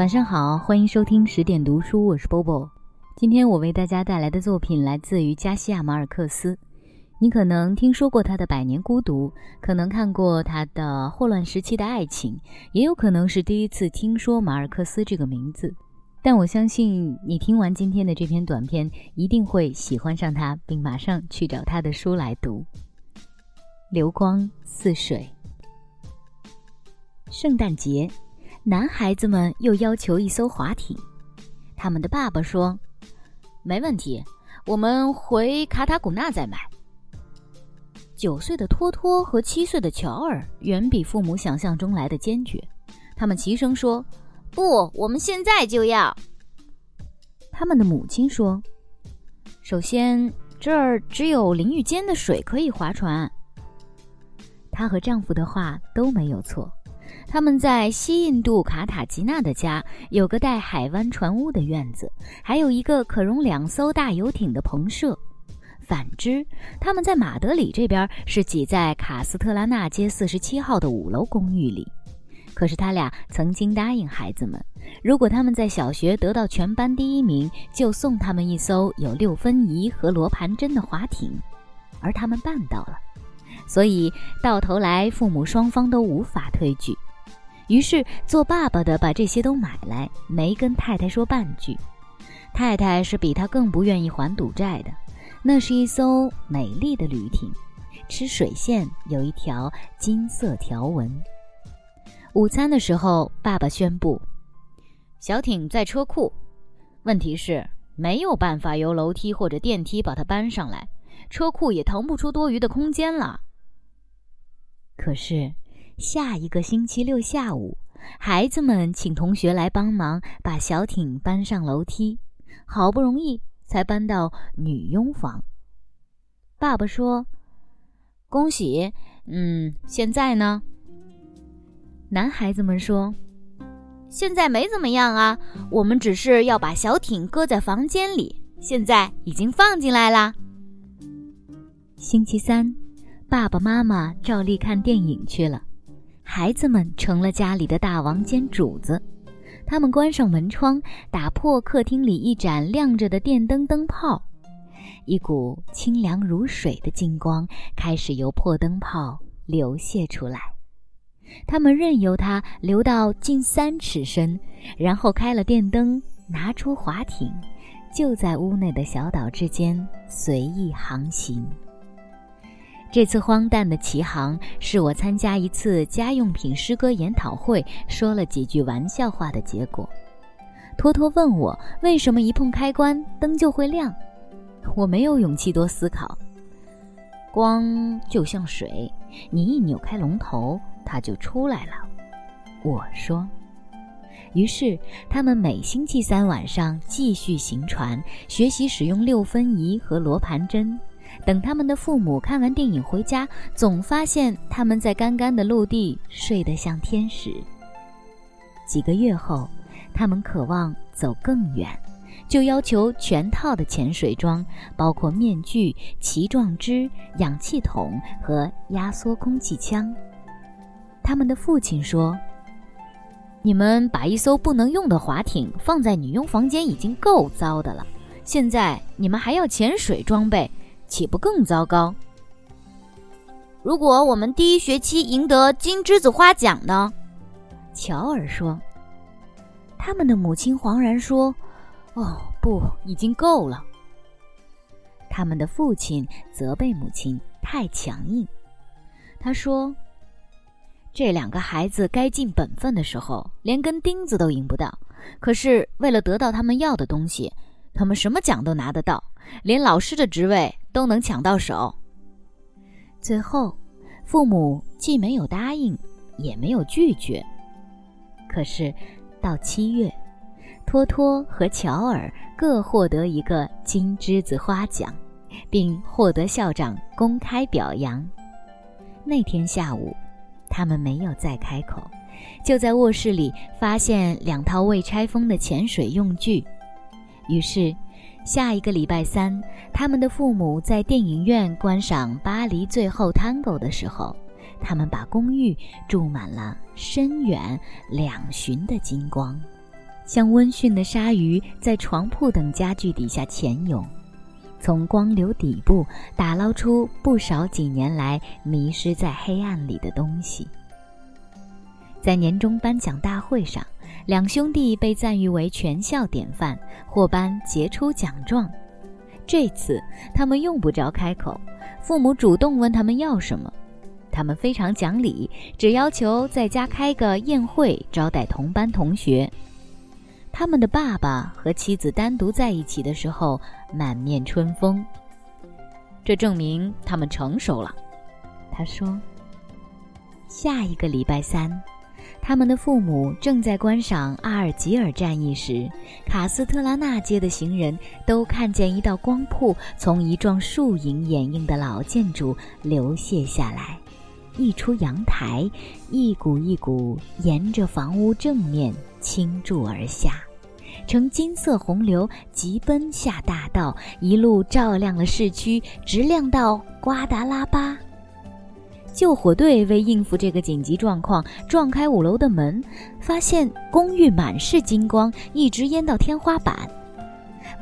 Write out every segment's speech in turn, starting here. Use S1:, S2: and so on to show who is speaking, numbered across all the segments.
S1: 晚上好，欢迎收听十点读书，我是波波。今天我为大家带来的作品来自于加西亚马尔克斯。你可能听说过他的《百年孤独》，可能看过他的《霍乱时期的爱情》，也有可能是第一次听说马尔克斯这个名字。但我相信你听完今天的这篇短片，一定会喜欢上他，并马上去找他的书来读。流光似水。圣诞节。男孩子们又要求一艘划艇，他们的爸爸说：“没问题，我们回卡塔古纳再买。”九岁的托托和七岁的乔尔远比父母想象中来的坚决，他们齐声说：“
S2: 不，我们现在就要。”
S1: 他们的母亲说：“首先，这儿只有淋浴间的水可以划船。”她和丈夫的话都没有错。他们在西印度卡塔吉纳的家有个带海湾船屋的院子，还有一个可容两艘大游艇的棚舍。反之，他们在马德里这边是挤在卡斯特拉纳街四十七号的五楼公寓里。可是他俩曾经答应孩子们，如果他们在小学得到全班第一名，就送他们一艘有六分仪和罗盘针的划艇，而他们办到了。所以到头来，父母双方都无法推拒。于是，做爸爸的把这些都买来，没跟太太说半句。太太是比他更不愿意还赌债的。那是一艘美丽的旅艇，吃水线有一条金色条纹。午餐的时候，爸爸宣布：“小艇在车库，问题是没有办法由楼梯或者电梯把它搬上来，车库也腾不出多余的空间了。”可是。下一个星期六下午，孩子们请同学来帮忙把小艇搬上楼梯，好不容易才搬到女佣房。爸爸说：“恭喜，嗯，现在呢？”男孩子们说：“
S2: 现在没怎么样啊，我们只是要把小艇搁在房间里，现在已经放进来啦。”
S1: 星期三，爸爸妈妈照例看电影去了。孩子们成了家里的大王兼主子，他们关上门窗，打破客厅里一盏亮着的电灯灯泡，一股清凉如水的金光开始由破灯泡流泻出来。他们任由它流到近三尺深，然后开了电灯，拿出划艇，就在屋内的小岛之间随意航行。这次荒诞的奇航是我参加一次家用品诗歌研讨会，说了几句玩笑话的结果。托托问我为什么一碰开关灯就会亮，我没有勇气多思考。光就像水，你一扭开龙头，它就出来了。我说。于是他们每星期三晚上继续行船，学习使用六分仪和罗盘针。等他们的父母看完电影回家，总发现他们在干干的陆地睡得像天使。几个月后，他们渴望走更远，就要求全套的潜水装，包括面具、鳍状肢、氧气筒和压缩空气枪。他们的父亲说：“你们把一艘不能用的划艇放在女佣房间已经够糟的了，现在你们还要潜水装备。”岂不更糟糕？
S2: 如果我们第一学期赢得金栀子花奖呢？
S1: 乔尔说。他们的母亲惶然说：“哦，不，已经够了。”他们的父亲责备母亲太强硬。他说：“这两个孩子该尽本分的时候，连根钉子都赢不到。可是为了得到他们要的东西，他们什么奖都拿得到。”连老师的职位都能抢到手。最后，父母既没有答应，也没有拒绝。可是，到七月，托托和乔尔各获得一个金栀子花奖，并获得校长公开表扬。那天下午，他们没有再开口，就在卧室里发现两套未拆封的潜水用具，于是。下一个礼拜三，他们的父母在电影院观赏《巴黎最后探戈》的时候，他们把公寓注满了深远两旬的金光。像温驯的鲨鱼在床铺等家具底下潜泳，从光流底部打捞出不少几年来迷失在黑暗里的东西。在年终颁奖大会上，两兄弟被赞誉为全校典范，获颁杰出奖状。这次他们用不着开口，父母主动问他们要什么，他们非常讲理，只要求在家开个宴会招待同班同学。他们的爸爸和妻子单独在一起的时候，满面春风。这证明他们成熟了，他说。下一个礼拜三。他们的父母正在观赏阿尔及尔战役时，卡斯特拉纳街的行人都看见一道光瀑从一幢树影掩映的老建筑流泻下来，溢出阳台，一股一股沿着房屋正面倾注而下，呈金色洪流急奔下大道，一路照亮了市区，直亮到瓜达拉巴。救火队为应付这个紧急状况，撞开五楼的门，发现公寓满是金光，一直淹到天花板。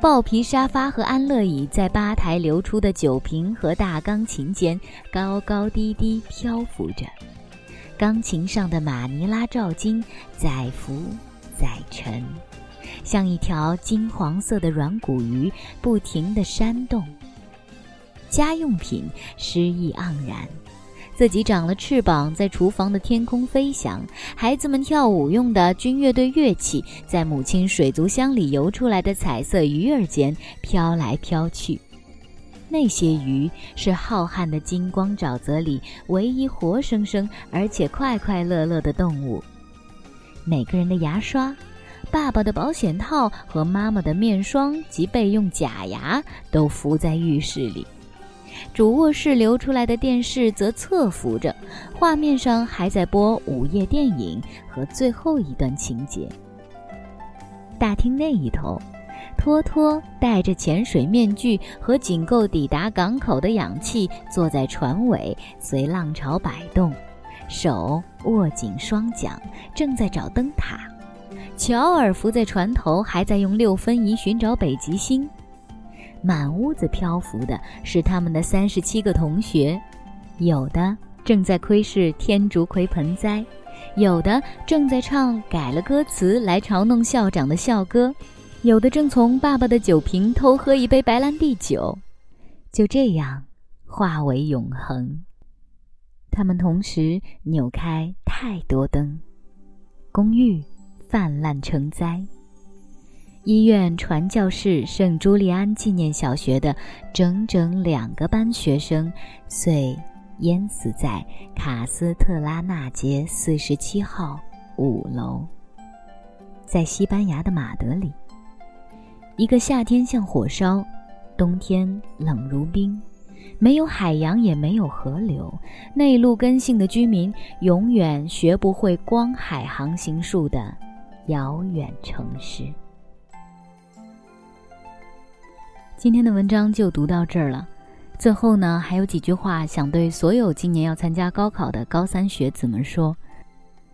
S1: 豹皮沙发和安乐椅在吧台流出的酒瓶和大钢琴间高高低低漂浮着，钢琴上的马尼拉照金载浮载沉，像一条金黄色的软骨鱼，不停地扇动。家用品诗意盎然。自己长了翅膀，在厨房的天空飞翔；孩子们跳舞用的军乐队乐器，在母亲水族箱里游出来的彩色鱼儿间飘来飘去。那些鱼是浩瀚的金光沼泽里唯一活生生而且快快乐乐的动物。每个人的牙刷、爸爸的保险套和妈妈的面霜及备用假牙都浮在浴室里。主卧室流出来的电视则侧浮着，画面上还在播午夜电影和最后一段情节。大厅那一头，托托戴着潜水面具和仅够抵达港口的氧气，坐在船尾随浪潮摆动，手握紧双桨，正在找灯塔。乔尔伏在船头，还在用六分仪寻找北极星。满屋子漂浮的是他们的三十七个同学，有的正在窥视天竺葵盆栽，有的正在唱改了歌词来嘲弄校长的校歌，有的正从爸爸的酒瓶偷喝一杯白兰地酒，就这样化为永恒。他们同时扭开太多灯，公寓泛滥成灾。医院传教士圣朱利安纪念小学的整整两个班学生，遂淹死在卡斯特拉纳街四十七号五楼。在西班牙的马德里，一个夏天像火烧，冬天冷如冰，没有海洋也没有河流，内陆根性的居民永远学不会光海航行术的遥远城市。今天的文章就读到这儿了。最后呢，还有几句话想对所有今年要参加高考的高三学子们说：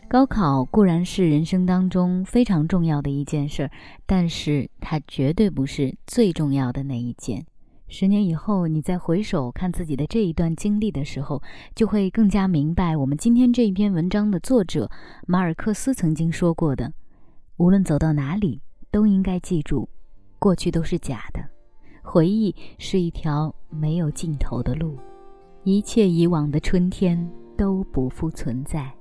S1: 高考固然是人生当中非常重要的一件事儿，但是它绝对不是最重要的那一件。十年以后，你再回首看自己的这一段经历的时候，就会更加明白我们今天这一篇文章的作者马尔克斯曾经说过的：无论走到哪里，都应该记住，过去都是假的。回忆是一条没有尽头的路，一切以往的春天都不复存在，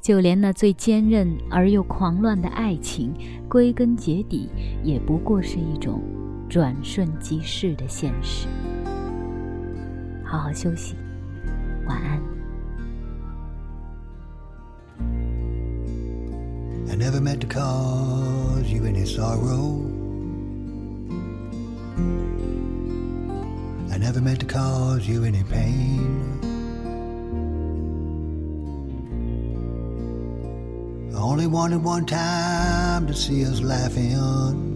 S1: 就连那最坚韧而又狂乱的爱情，归根结底也不过是一种转瞬即逝的现实。好好休息，晚安。
S3: never meant to cause you any pain. I only wanted one time to see us laughing.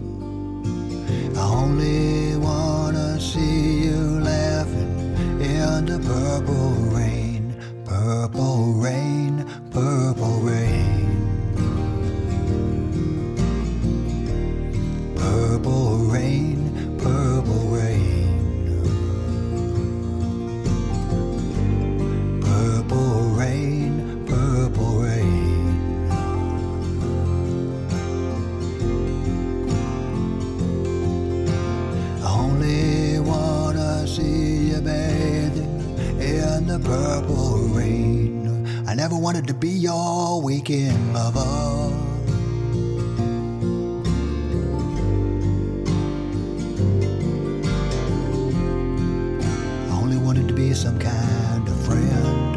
S3: Purple rain. I never wanted to be your weekend lover. I only wanted to be some kind of friend.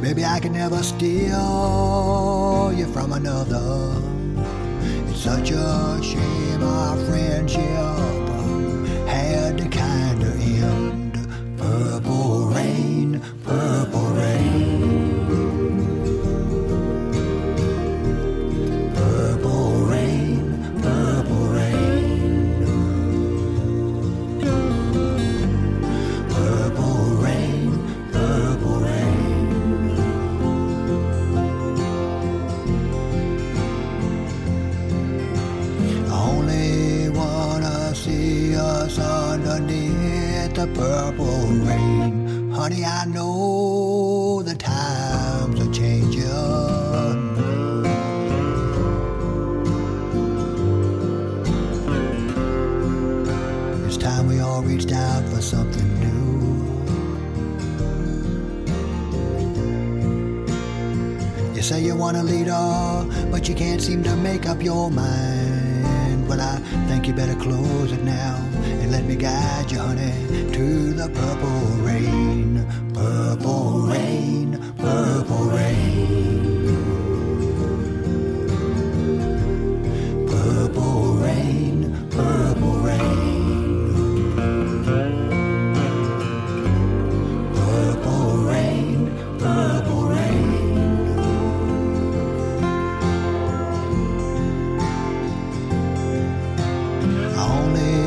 S3: Maybe I could never steal you from another. It's such a shame our friendship the purple rain. Honey, I know the times are changing. It's time we all reached out for something new. You say you want to lead leader, but you can't seem to make up your mind. Well, I think you better close it now me guide you, honey, to the purple rain. Purple rain, purple rain. Purple rain, purple rain. Purple rain, only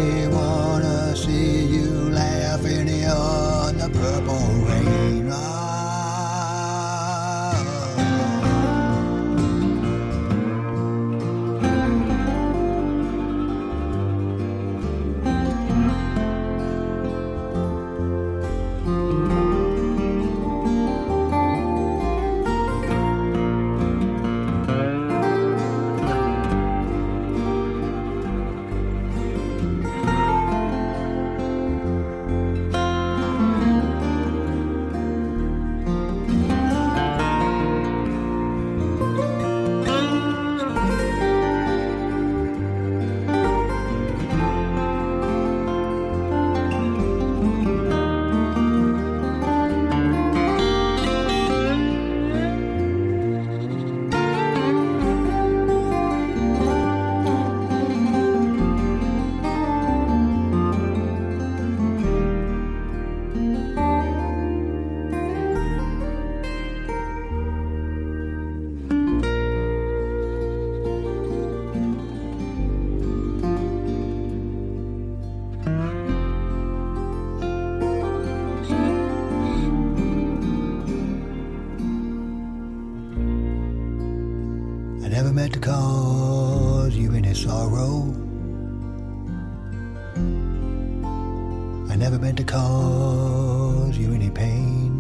S3: meant to cause you any pain.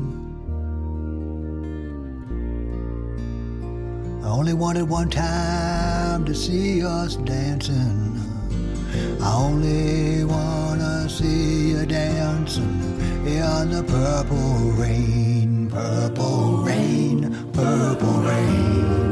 S3: I only wanted one time to see us dancing. I only wanna see you dancing in the purple rain, purple rain, purple rain.